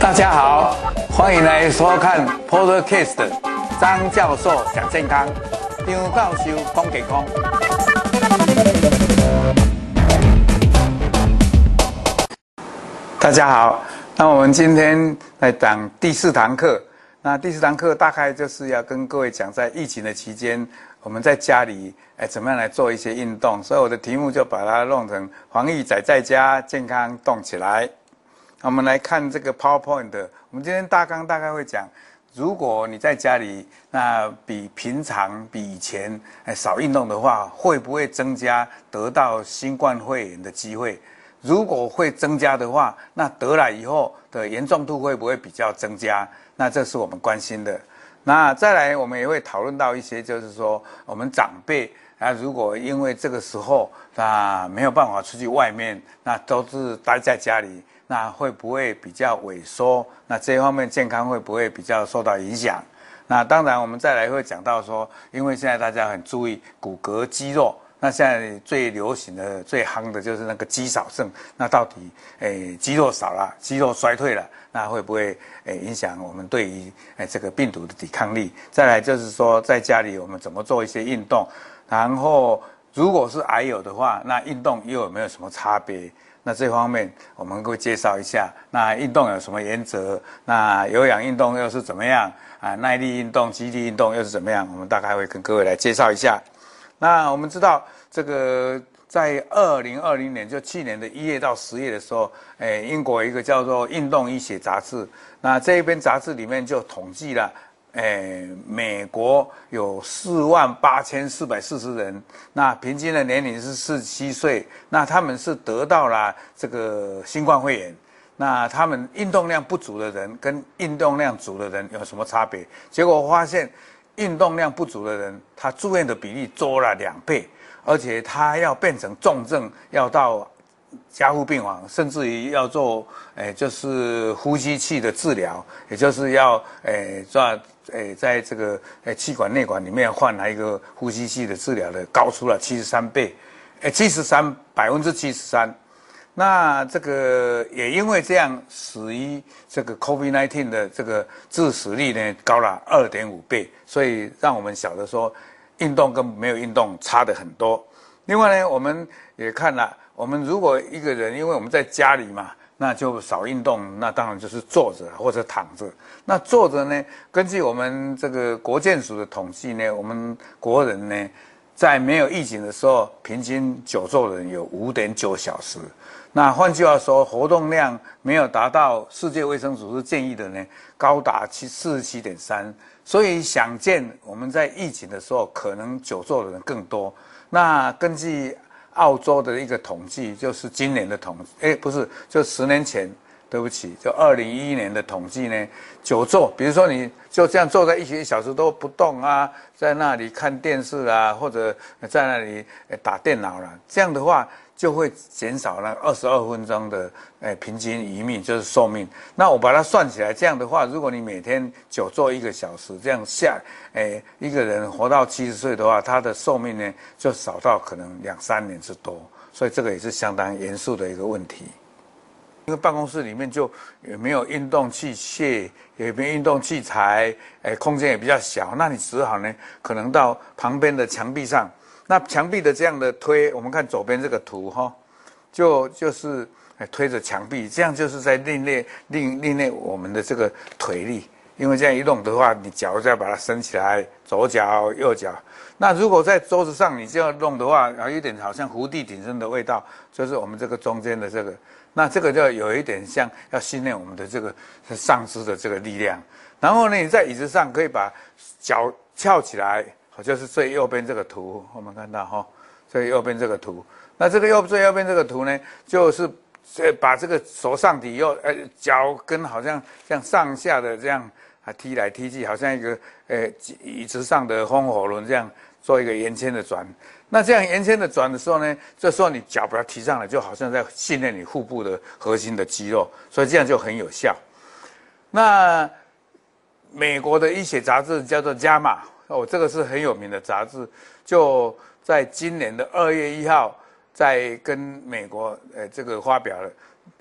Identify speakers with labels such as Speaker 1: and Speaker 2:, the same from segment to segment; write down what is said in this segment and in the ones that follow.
Speaker 1: 大家好，欢迎来收看 Podcast 张教授讲健康，张教授讲健康。大家好，那我们今天来讲第四堂课。那第四堂课大概就是要跟各位讲，在疫情的期间，我们在家里哎怎么样来做一些运动。所以我的题目就把它弄成“防疫宅在家，健康动起来”。我们来看这个 PowerPoint。我们今天大纲大概会讲，如果你在家里，那比平常比以前哎少运动的话，会不会增加得到新冠肺炎的机会？如果会增加的话，那得了以后的严重度会不会比较增加？那这是我们关心的。那再来，我们也会讨论到一些，就是说我们长辈啊，如果因为这个时候那没有办法出去外面，那都是待在家里，那会不会比较萎缩？那这方面健康会不会比较受到影响？那当然，我们再来会讲到说，因为现在大家很注意骨骼肌肉。那现在最流行的、最夯的就是那个肌少症。那到底，诶，肌肉少了，肌肉衰退了，那会不会诶影响我们对于诶这个病毒的抵抗力？再来就是说，在家里我们怎么做一些运动？然后，如果是癌友的话，那运动又有没有什么差别？那这方面我们会介绍一下。那运动有什么原则？那有氧运动又是怎么样？啊，耐力运动、肌力运动又是怎么样？我们大概会跟各位来介绍一下。那我们知道，这个在二零二零年，就去年的一月到十月的时候，诶，英国一个叫做《运动医学杂志》，那这一篇杂志里面就统计了，诶，美国有四万八千四百四十人，那平均的年龄是四十七岁，那他们是得到了这个新冠肺炎，那他们运动量不足的人跟运动量足的人有什么差别？结果发现。运动量不足的人，他住院的比例多了两倍，而且他要变成重症，要到加护病房，甚至于要做，诶，就是呼吸器的治疗，也就是要，诶，做，诶，在这个，诶，气管内管里面换来一个呼吸器的治疗的，高出了七十三倍，诶，七十三，百分之七十三。那这个也因为这样，死于这个 COVID-19 的这个致死率呢，高了二点五倍，所以让我们晓得说，运动跟没有运动差的很多。另外呢，我们也看了，我们如果一个人，因为我们在家里嘛，那就少运动，那当然就是坐着或者躺着。那坐着呢，根据我们这个国健署的统计呢，我们国人呢，在没有疫情的时候，平均久坐人有五点九小时。那换句话说，活动量没有达到世界卫生组织建议的呢，高达七四十七点三。所以想见我们在疫情的时候，可能久坐的人更多。那根据澳洲的一个统计，就是今年的统计，诶，不是，就十年前，对不起，就二零一一年的统计呢，久坐，比如说你就这样坐在一起一小时都不动啊，在那里看电视啊，或者在那里打电脑了，这样的话。就会减少了二十二分钟的诶平均余命，就是寿命。那我把它算起来，这样的话，如果你每天久坐一个小时，这样下，诶一个人活到七十岁的话，他的寿命呢就少到可能两三年之多。所以这个也是相当严肃的一个问题。因为办公室里面就也没有运动器械，也没有运动器材，诶空间也比较小，那你只好呢可能到旁边的墙壁上。那墙壁的这样的推，我们看左边这个图哈，就就是推着墙壁，这样就是在另练另另练我们的这个腿力。因为这样一弄的话，你脚再把它伸起来，左脚右脚。那如果在桌子上你这样弄的话，有一点好像伏地挺身的味道，就是我们这个中间的这个，那这个就有一点像要训练我们的这个上肢的这个力量。然后呢，你在椅子上可以把脚翘起来。好，就是最右边这个图，我们看到哈，最右边这个图。那这个右最右边这个图呢，就是呃把这个手上底右呃脚跟好像像上下的这样啊踢来踢去，好像一个呃椅子上的风火轮这样做一个圆圈的转。那这样圆圈的转的时候呢，这时候你脚把它提上来，就好像在训练你腹部的核心的肌肉，所以这样就很有效。那美国的医学杂志叫做《伽马》。哦，这个是很有名的杂志，就在今年的二月一号，在跟美国呃这个发表了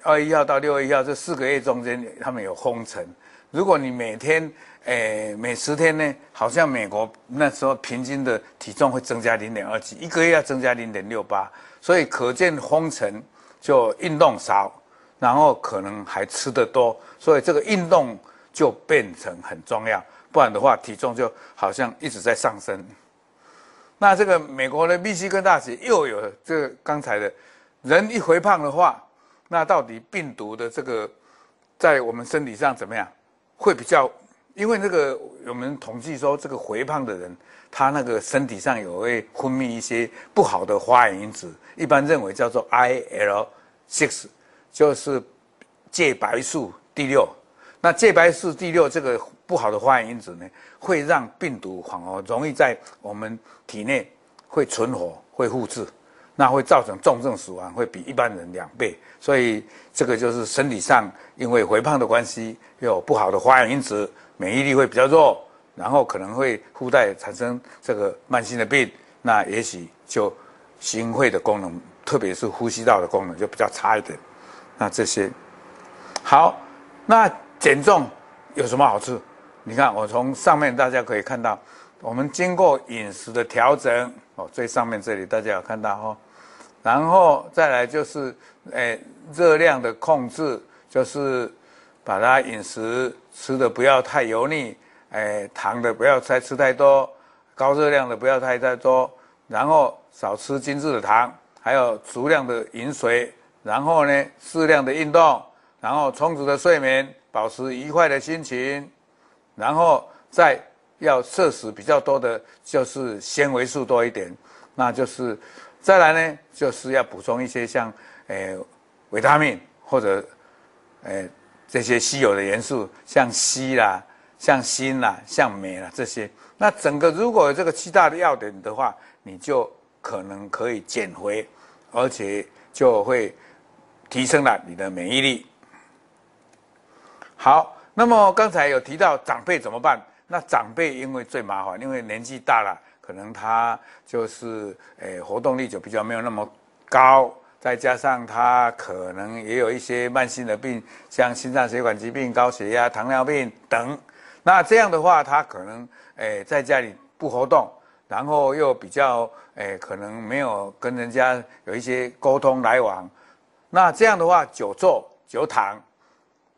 Speaker 1: 二月一号到六月一号这四个月中间，他们有封城。如果你每天诶每十天呢，好像美国那时候平均的体重会增加零点二几，一个月要增加零点六八，所以可见封城就运动少，然后可能还吃得多，所以这个运动就变成很重要，不然的话体重就好像一直在上升。那这个美国的密西根大学又有这个刚才的，人一肥胖的话，那到底病毒的这个在我们身体上怎么样？会比较，因为那个我们统计说，这个肥胖的人，他那个身体上有会分泌一些不好的发炎因子，一般认为叫做 I L six，就是介白素第六。那介白素第六这个不好的化验因子呢，会让病毒反而容易在我们体内会存活、会复制，那会造成重症死亡，会比一般人两倍。所以这个就是身体上因为肥胖的关系，有不好的化验因子，免疫力会比较弱，然后可能会附带产生这个慢性的病，那也许就心肺的功能，特别是呼吸道的功能就比较差一点。那这些好，那。减重有什么好处？你看，我从上面大家可以看到，我们经过饮食的调整哦，最上面这里大家有看到哦，然后再来就是，诶，热量的控制，就是把它饮食吃的不要太油腻，诶，糖的不要再吃太多，高热量的不要太太多，然后少吃精致的糖，还有足量的饮水，然后呢，适量的运动，然后充足的睡眠。保持愉快的心情，然后再要摄食比较多的，就是纤维素多一点，那就是再来呢，就是要补充一些像诶维他命或者诶这些稀有的元素，像硒啦、像锌啦、像镁啦这些。那整个如果有这个七大的要点的话，你就可能可以减肥，而且就会提升了你的免疫力。好，那么刚才有提到长辈怎么办？那长辈因为最麻烦，因为年纪大了，可能他就是诶活动力就比较没有那么高，再加上他可能也有一些慢性的病，像心脏血管疾病、高血压、糖尿病等。那这样的话，他可能诶在家里不活动，然后又比较诶可能没有跟人家有一些沟通来往。那这样的话，久坐久躺。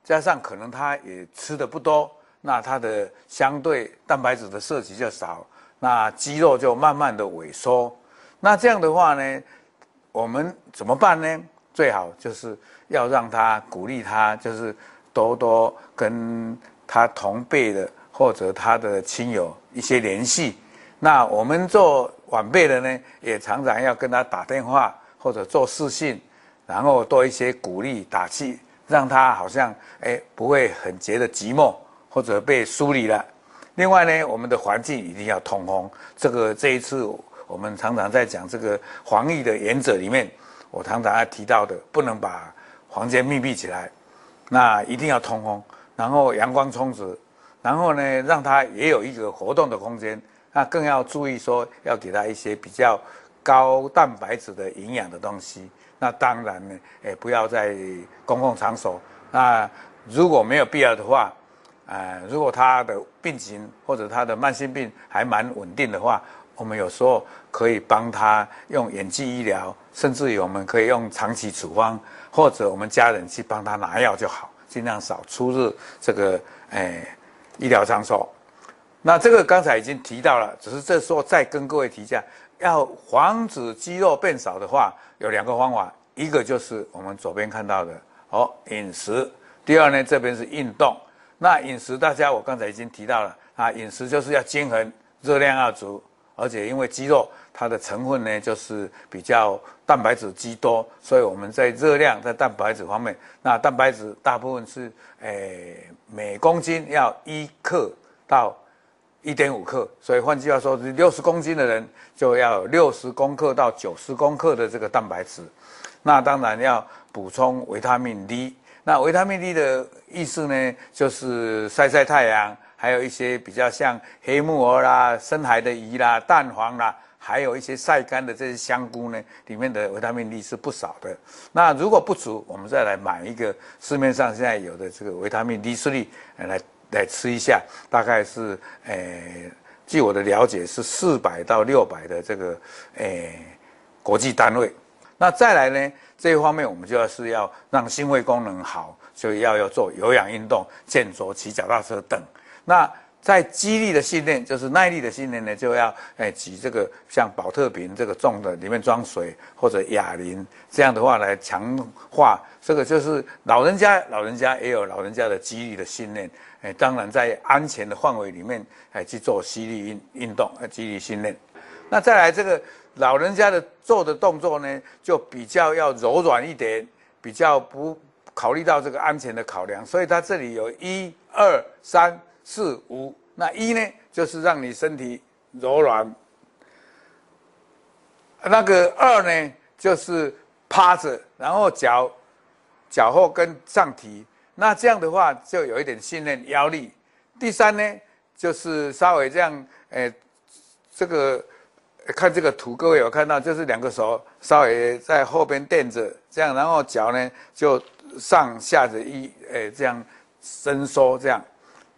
Speaker 1: 加上可能他也吃的不多，那他的相对蛋白质的摄取就少，那肌肉就慢慢的萎缩。那这样的话呢，我们怎么办呢？最好就是要让他鼓励他，就是多多跟他同辈的或者他的亲友一些联系。那我们做晚辈的呢，也常常要跟他打电话或者做视讯，然后多一些鼓励打气。让他好像哎不会很觉得寂寞或者被疏离了。另外呢，我们的环境一定要通风。这个这一次我们常常在讲这个防疫的原则里面，我常常要提到的，不能把房间密闭起来，那一定要通风，然后阳光充足，然后呢让他也有一个活动的空间。那更要注意说，要给他一些比较高蛋白质的营养的东西。那当然呢，诶，不要在公共场所。那如果没有必要的话，呃，如果他的病情或者他的慢性病还蛮稳定的话，我们有时候可以帮他用远距医疗，甚至于我们可以用长期处方，或者我们家人去帮他拿药就好，尽量少出入这个诶医疗场所。那这个刚才已经提到了，只是这时候再跟各位提一下。要防止肌肉变少的话，有两个方法，一个就是我们左边看到的哦，饮食。第二呢，这边是运动。那饮食大家我刚才已经提到了啊，饮食就是要均衡，热量要足，而且因为肌肉它的成分呢就是比较蛋白质居多，所以我们在热量在蛋白质方面，那蛋白质大部分是诶每公斤要一克到。一点五克，所以换句话说，六十公斤的人就要六十公克到九十公克的这个蛋白质。那当然要补充维他命 D。那维他命 D 的意思呢，就是晒晒太阳，还有一些比较像黑木耳啦、深海的鱼啦、蛋黄啦、还有一些晒干的这些香菇呢，里面的维他命 D 是不少的。那如果不足，我们再来买一个市面上现在有的这个维他命 D3 来来吃一下，大概是诶、呃，据我的了解是四百到六百的这个诶、呃、国际单位。那再来呢，这一方面我们就要是要让心肺功能好，所以要要做有氧运动、健走、骑脚踏车等。那在肌力的训练，就是耐力的训练呢，就要诶举这个像保特瓶这个重的，里面装水或者哑铃，这样的话来强化这个就是老人家，老人家也有老人家的肌力的训练。哎，当然在安全的范围里面，哎去做肌力运运动，呃肌力训练。那再来这个老人家的做的动作呢，就比较要柔软一点，比较不考虑到这个安全的考量，所以它这里有一二三四五。那一呢，就是让你身体柔软；那个二呢，就是趴着，然后脚脚后跟上提。那这样的话，就有一点训练腰力。第三呢，就是稍微这样，诶，这个。看这个图，各位有看到，就是两个手稍微在后边垫着，这样，然后脚呢就上下着一，诶，这样伸缩，这样。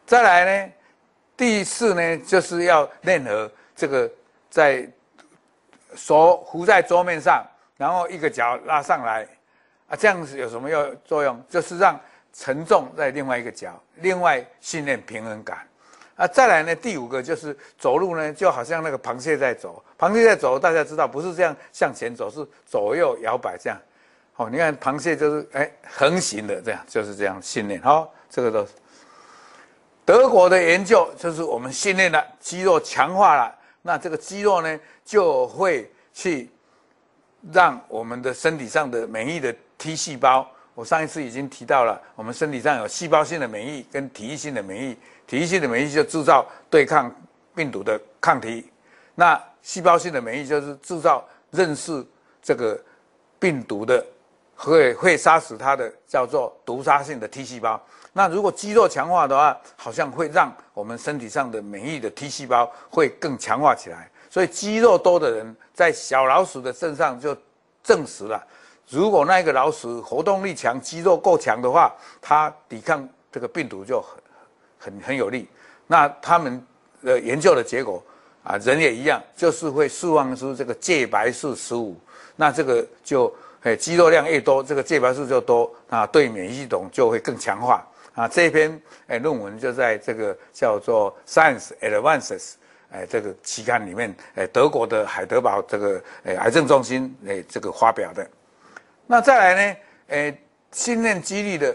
Speaker 1: 再来呢，第四呢，就是要练和这个在手扶在桌面上，然后一个脚拉上来，啊，这样子有什么用作用？就是让沉重在另外一个脚，另外训练平衡感。啊，再来呢，第五个就是走路呢，就好像那个螃蟹在走。螃蟹在走，大家知道不是这样向前走，是左右摇摆这样。哦，你看螃蟹就是哎横行的这样，就是这样训练。好，这个都是德国的研究，就是我们训练了肌肉强化了，那这个肌肉呢就会去让我们的身体上的免疫的 T 细胞。我上一次已经提到了，我们身体上有细胞性的免疫跟体液性的免疫，体液性的免疫就制造对抗病毒的抗体，那细胞性的免疫就是制造认识这个病毒的，会会杀死它的叫做毒杀性的 T 细胞。那如果肌肉强化的话，好像会让我们身体上的免疫的 T 细胞会更强化起来。所以肌肉多的人，在小老鼠的身上就证实了。如果那个老鼠活动力强、肌肉够强的话，它抵抗这个病毒就很很很有力。那他们的研究的结果啊，人也一样，就是会释放出这个介白素十五。那这个就诶肌肉量越多，这个介白素就多啊，对免疫系统就会更强化啊。这篇诶论文就在这个叫做 Science Advances 诶这个期刊里面，诶德国的海德堡这个诶癌症中心诶这个发表的。那再来呢？诶，训练肌力的，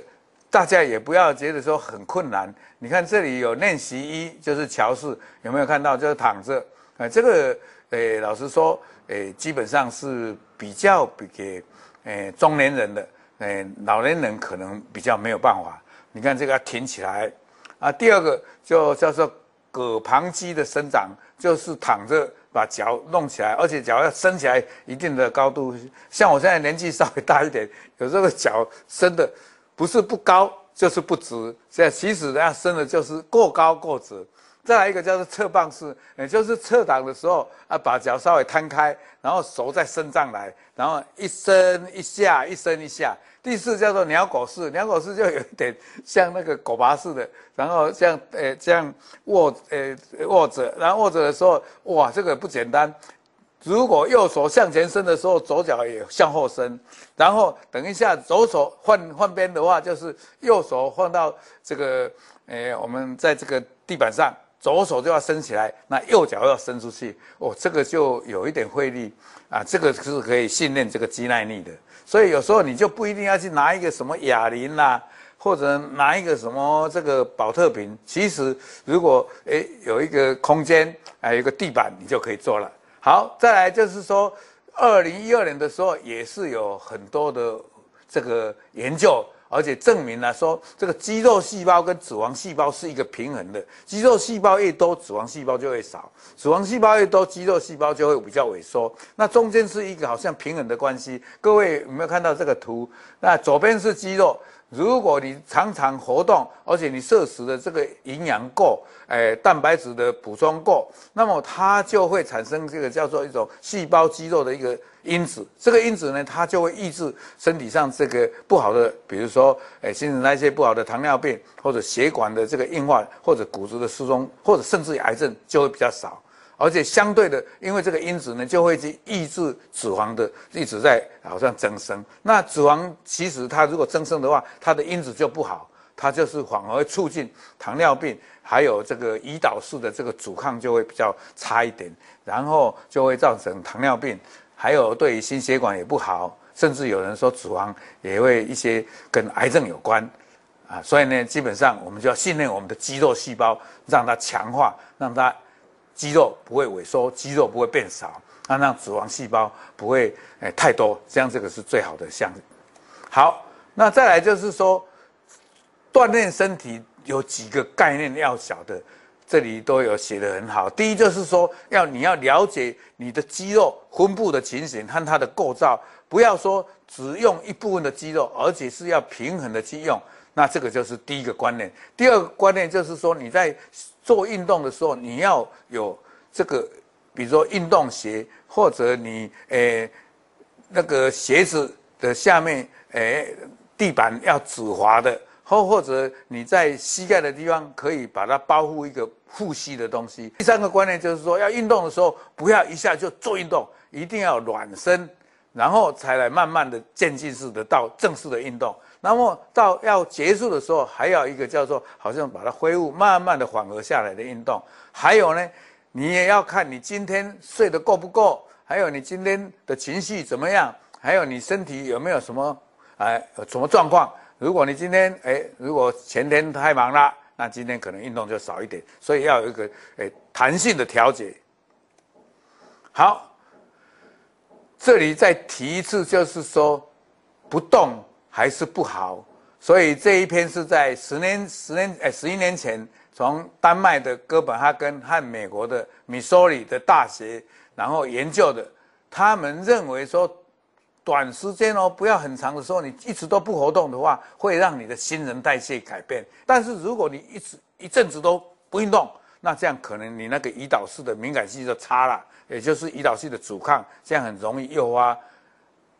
Speaker 1: 大家也不要觉得说很困难。你看这里有练习一，就是桥式，有没有看到？就是躺着。诶，这个诶，老实说，诶，基本上是比较比给诶中年人的，诶老年人可能比较没有办法。你看这个要挺起来啊。第二个就叫做膈旁肌的伸长，就是躺着。把脚弄起来，而且脚要伸起来一定的高度。像我现在年纪稍微大一点，有时候脚伸的不是不高，就是不直。现在其实要伸的就是过高过直。再来一个叫做侧棒式，也就是侧躺的时候啊，把脚稍微摊开，然后手再伸上来，然后一伸一下，一伸一下。第四叫做鸟狗式，鸟狗式就有点像那个狗爬式的，然后这样呃这样握呃握着，然后握着的时候，哇，这个不简单。如果右手向前伸的时候，左脚也向后伸，然后等一下左手换换边的话，就是右手放到这个呃我们在这个地板上。左手就要伸起来，那右脚要伸出去，哦，这个就有一点费力啊。这个是可以训练这个肌耐力的，所以有时候你就不一定要去拿一个什么哑铃啦，或者拿一个什么这个宝特瓶。其实如果诶有一个空间，还有一个地板，你就可以做了。好，再来就是说，二零一二年的时候也是有很多的这个研究。而且证明了说，这个肌肉细胞跟脂肪细胞是一个平衡的，肌肉细胞越多，脂肪细胞就会少；脂肪细胞越多，肌肉细胞就会比较萎缩。那中间是一个好像平衡的关系。各位有没有看到这个图？那左边是肌肉，如果你常常活动，而且你摄食的这个营养够，诶，蛋白质的补充够，那么它就会产生这个叫做一种细胞肌肉的一个因子。这个因子呢，它就会抑制身体上这个不好的，比如说，诶，新陈代谢不好的糖尿病，或者血管的这个硬化，或者骨质的疏松，或者甚至癌症就会比较少。而且相对的，因为这个因子呢，就会去抑制脂肪的一直在好像增生。那脂肪其实它如果增生的话，它的因子就不好，它就是反而促进糖尿病，还有这个胰岛素的这个阻抗就会比较差一点，然后就会造成糖尿病，还有对于心血管也不好，甚至有人说脂肪也会一些跟癌症有关啊。所以呢，基本上我们就要训练我们的肌肉细胞，让它强化，让它。肌肉不会萎缩，肌肉不会变少，那让脂肪细胞不会诶、太多，这样这个是最好的项。好，那再来就是说，锻炼身体有几个概念要晓得，这里都有写得很好。第一就是说，要你要了解你的肌肉分布的情形和它的构造，不要说只用一部分的肌肉，而且是要平衡的去用。那这个就是第一个观念。第二个观念就是说，你在做运动的时候，你要有这个，比如说运动鞋，或者你诶那个鞋子的下面诶地板要止滑的，或或者你在膝盖的地方可以把它包覆一个护膝的东西。第三个观念就是说，要运动的时候不要一下就做运动，一定要暖身，然后才来慢慢的渐进式的到正式的运动。那么到要结束的时候，还有一个叫做好像把它恢复，慢慢的缓和下来的运动。还有呢，你也要看你今天睡得够不够，还有你今天的情绪怎么样，还有你身体有没有什么哎什么状况。如果你今天哎，如果前天太忙了，那今天可能运动就少一点。所以要有一个哎弹性的调节。好，这里再提一次，就是说不动。还是不好，所以这一篇是在十年、十年、哎，十一年前，从丹麦的哥本哈根和美国的密苏里的大学，然后研究的。他们认为说，短时间哦，不要很长的时候，你一直都不活动的话，会让你的新陈代谢改变。但是如果你一直一阵子都不运动，那这样可能你那个胰岛素的敏感性就差了，也就是胰岛素的阻抗，这样很容易诱发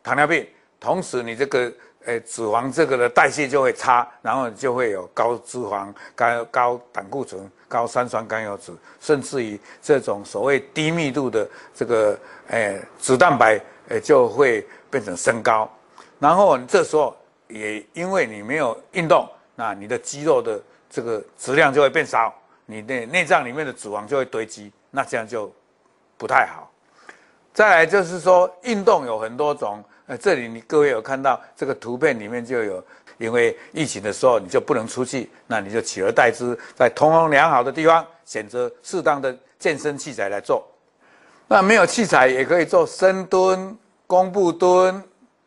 Speaker 1: 糖尿病。同时，你这个。诶，脂肪这个的代谢就会差，然后就会有高脂肪、高高胆固醇、高三酸甘油酯，甚至于这种所谓低密度的这个诶脂蛋白，诶就会变成升高。然后这时候也因为你没有运动，那你的肌肉的这个质量就会变少，你的内脏里面的脂肪就会堆积，那这样就不太好。再来就是说，运动有很多种。呃，这里你各位有看到这个图片里面就有，因为疫情的时候你就不能出去，那你就取而代之，在通风良好的地方选择适当的健身器材来做。那没有器材也可以做深蹲、弓步蹲、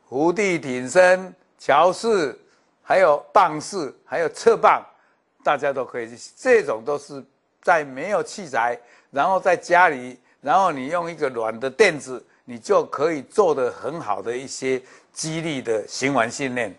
Speaker 1: 伏地挺身、桥式，还有棒式，还有侧棒，大家都可以去。这种都是在没有器材，然后在家里，然后你用一个软的垫子。你就可以做的很好的一些肌力的循环训练。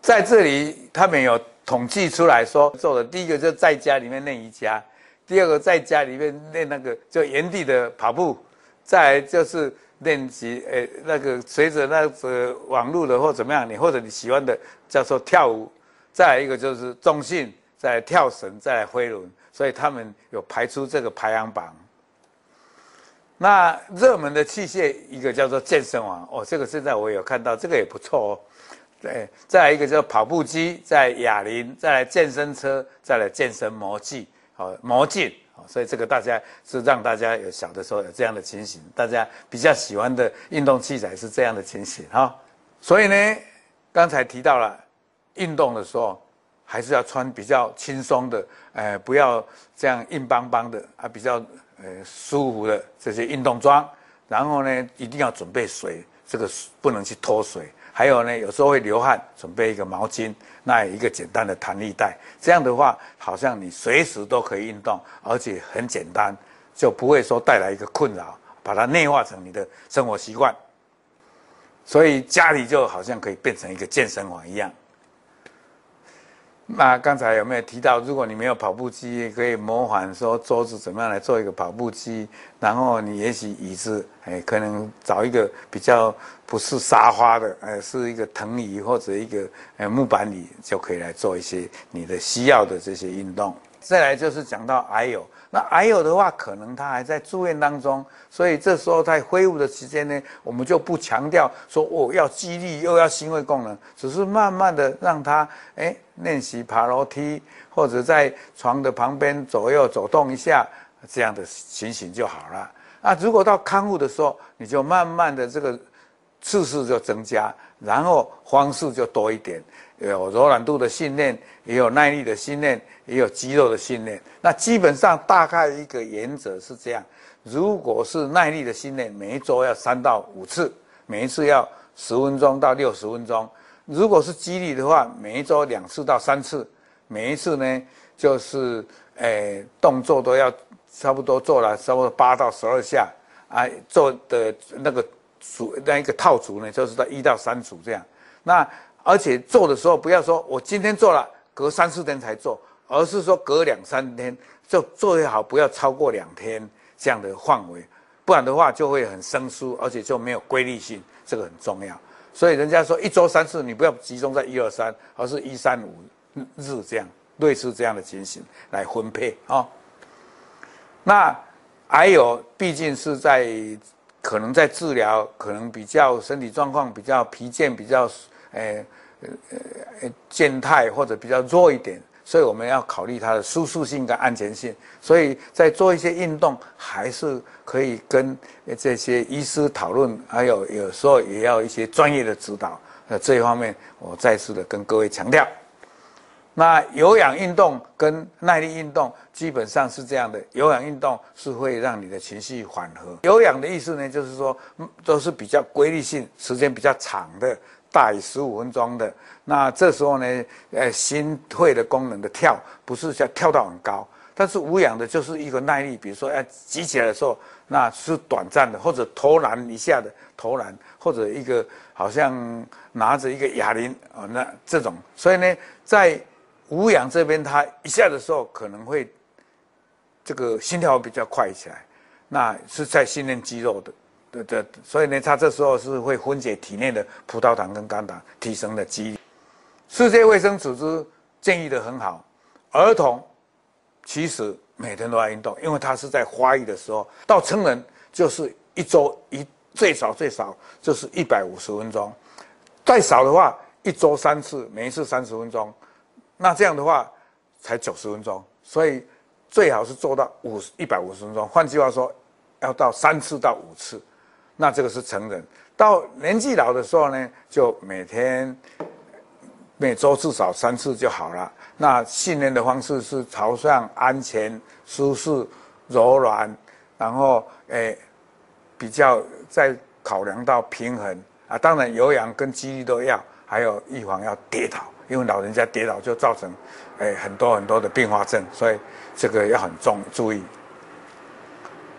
Speaker 1: 在这里，他们有统计出来说，做的第一个就在家里面练瑜伽，第二个在家里面练那个就原地的跑步，再就是练习诶那个随着那个网络的或怎么样，你或者你喜欢的叫做跳舞，再来一个就是重训，再来跳绳，再来飞轮，所以他们有排出这个排行榜。那热门的器械，一个叫做健身王哦，这个现在我有看到，这个也不错哦。对，再来一个叫跑步机，再来哑铃，再来健身车，再来健身魔具，好魔镜，所以这个大家是让大家有小的时候有这样的情形，大家比较喜欢的运动器材是这样的情形哈。所以呢，刚才提到了运动的时候，还是要穿比较轻松的，呃，不要这样硬邦邦的啊，比较。呃，舒服的这些运动装，然后呢，一定要准备水，这个不能去脱水。还有呢，有时候会流汗，准备一个毛巾，那一个简单的弹力带，这样的话，好像你随时都可以运动，而且很简单，就不会说带来一个困扰，把它内化成你的生活习惯。所以家里就好像可以变成一个健身房一样。那刚才有没有提到，如果你没有跑步机，可以模仿说桌子怎么样来做一个跑步机，然后你也许椅子，哎，可能找一个比较不是沙发的，哎，是一个藤椅或者一个呃木板椅，就可以来做一些你的需要的这些运动。再来就是讲到还有，那癌有的话，可能他还在住院当中，所以这时候在恢复的期间呢，我们就不强调说哦要激励又要心肺功能，只是慢慢的让他哎练习爬楼梯，或者在床的旁边左右走动一下，这样的情形就好了。那如果到康复的时候，你就慢慢的这个次数就增加，然后方式就多一点。有柔软度的训练，也有耐力的训练，也有肌肉的训练。那基本上大概一个原则是这样：如果是耐力的训练，每一周要三到五次，每一次要十分钟到六十分钟；如果是肌力的话，每一周两次到三次，每一次呢就是诶、动作都要差不多做了差不多八到十二下啊，做的那个组那一个套组呢，就是在一到三组这样。那而且做的时候不要说我今天做了，隔三四天才做，而是说隔两三天就做最好，不要超过两天这样的范围，不然的话就会很生疏，而且就没有规律性，这个很重要。所以人家说一周三次，你不要集中在一二三，而是一三五日这样，类似这样的情形来分配啊、那还有毕竟是在可能在治疗，可能比较身体状况比较疲倦，比较。诶，呃呃，健态或者比较弱一点，所以我们要考虑它的舒适性跟安全性。所以在做一些运动，还是可以跟这些医师讨论，还有有时候也要一些专业的指导。呃，这一方面我再次的跟各位强调。那有氧运动跟耐力运动基本上是这样的，有氧运动是会让你的情绪缓和。有氧的意思呢，就是说都是比较规律性，时间比较长的。大于十五分钟的，那这时候呢，呃，心肺的功能的跳不是像跳到很高，但是无氧的就是一个耐力，比如说要举起来的时候，那是短暂的，或者投篮一下的投篮，或者一个好像拿着一个哑铃啊，那这种，所以呢，在无氧这边，它一下的时候可能会这个心跳比较快起来，那是在训练肌肉的。对对，所以呢，它这时候是会分解体内的葡萄糖跟肝糖，提升的肌力。世界卫生组织建议的很好，儿童其实每天都要运动，因为他是在发育的时候。到成人就是一周一最少最少就是一百五十分钟，再少的话一周三次，每一次三十分钟，那这样的话才九十分钟。所以最好是做到五十一百五十分钟。换句话说，要到三次到五次。那这个是成人，到年纪老的时候呢，就每天每周至少三次就好了。那训练的方式是朝向安全、舒适、柔软，然后诶比较再考量到平衡啊。当然有氧跟肌力都要，还有预防要跌倒，因为老人家跌倒就造成诶很多很多的并发症，所以这个要很重注意。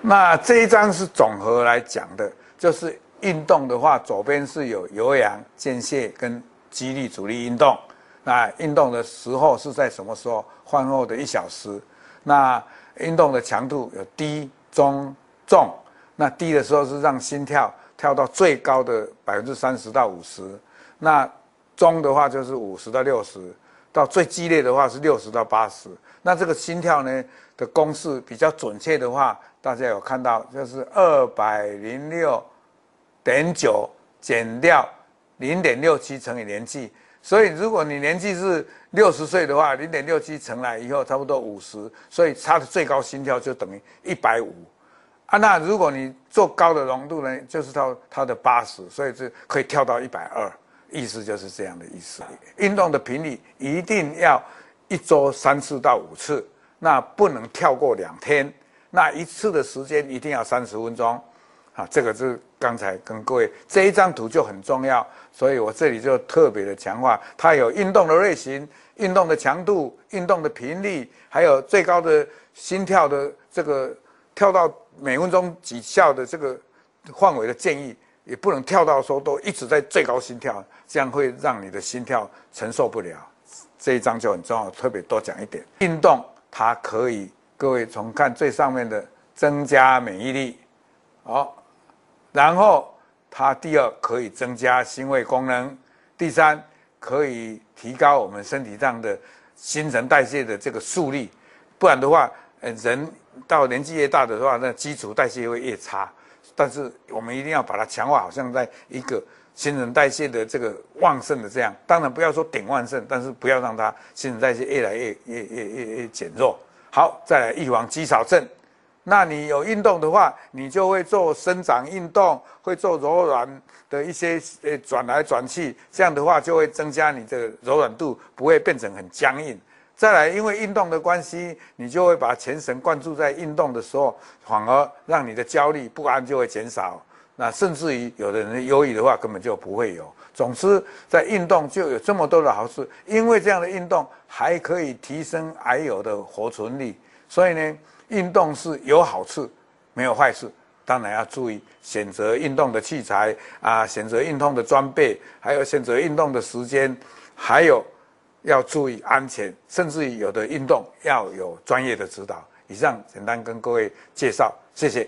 Speaker 1: 那这一张是总和来讲的。就是运动的话，左边是有有氧、间歇跟肌力、阻力运动。那运动的时候是在什么时候？饭后的一小时。那运动的强度有低、中、重。那低的时候是让心跳跳到最高的百分之三十到五十。那中的话就是五十到六十，到最激烈的话是六十到八十。那这个心跳呢的公式比较准确的话。大家有看到，就是二百零六点九减掉零点六七乘以年纪，所以如果你年纪是六十岁的话，零点六七乘来以后差不多五十，所以它的最高心跳就等于一百五啊。那如果你做高的浓度呢，就是到它的八十，所以就可以跳到一百二，意思就是这样的意思。运动的频率一定要一周三次到五次，那不能跳过两天。那一次的时间一定要三十分钟，啊，这个是刚才跟各位这一张图就很重要，所以我这里就特别的强化，它有运动的类型、运动的强度、运动的频率，还有最高的心跳的这个跳到每分钟几下的这个范围的建议，也不能跳到说都一直在最高心跳，这样会让你的心跳承受不了。这一章就很重要，特别多讲一点。运动它可以，各位从看最上面的增加免疫力，好，然后它第二可以增加心肺功能，第三可以提高我们身体上的新陈代谢的这个速率，不然的话，呃，人到年纪越大的话，那基础代谢会越差。但是我们一定要把它强化，好像在一个新陈代谢的这个旺盛的这样。当然不要说顶旺盛，但是不要让它新陈代谢越来越越越越越减弱。好，再来预防肌少症。那你有运动的话，你就会做伸展运动，会做柔软的一些呃转来转去，这样的话就会增加你的柔软度，不会变成很僵硬。再来，因为运动的关系，你就会把全神贯注在运动的时候，反而让你的焦虑不安就会减少。那甚至于有的人忧郁的话，根本就不会有。总之，在运动就有这么多的好处，因为这样的运动还可以提升癌友的活存率。所以呢，运动是有好处，没有坏处。当然要注意选择运动的器材啊，选择运动的装备，还有选择运动的时间，还有。要注意安全，甚至于有的运动要有专业的指导。以上简单跟各位介绍，谢谢。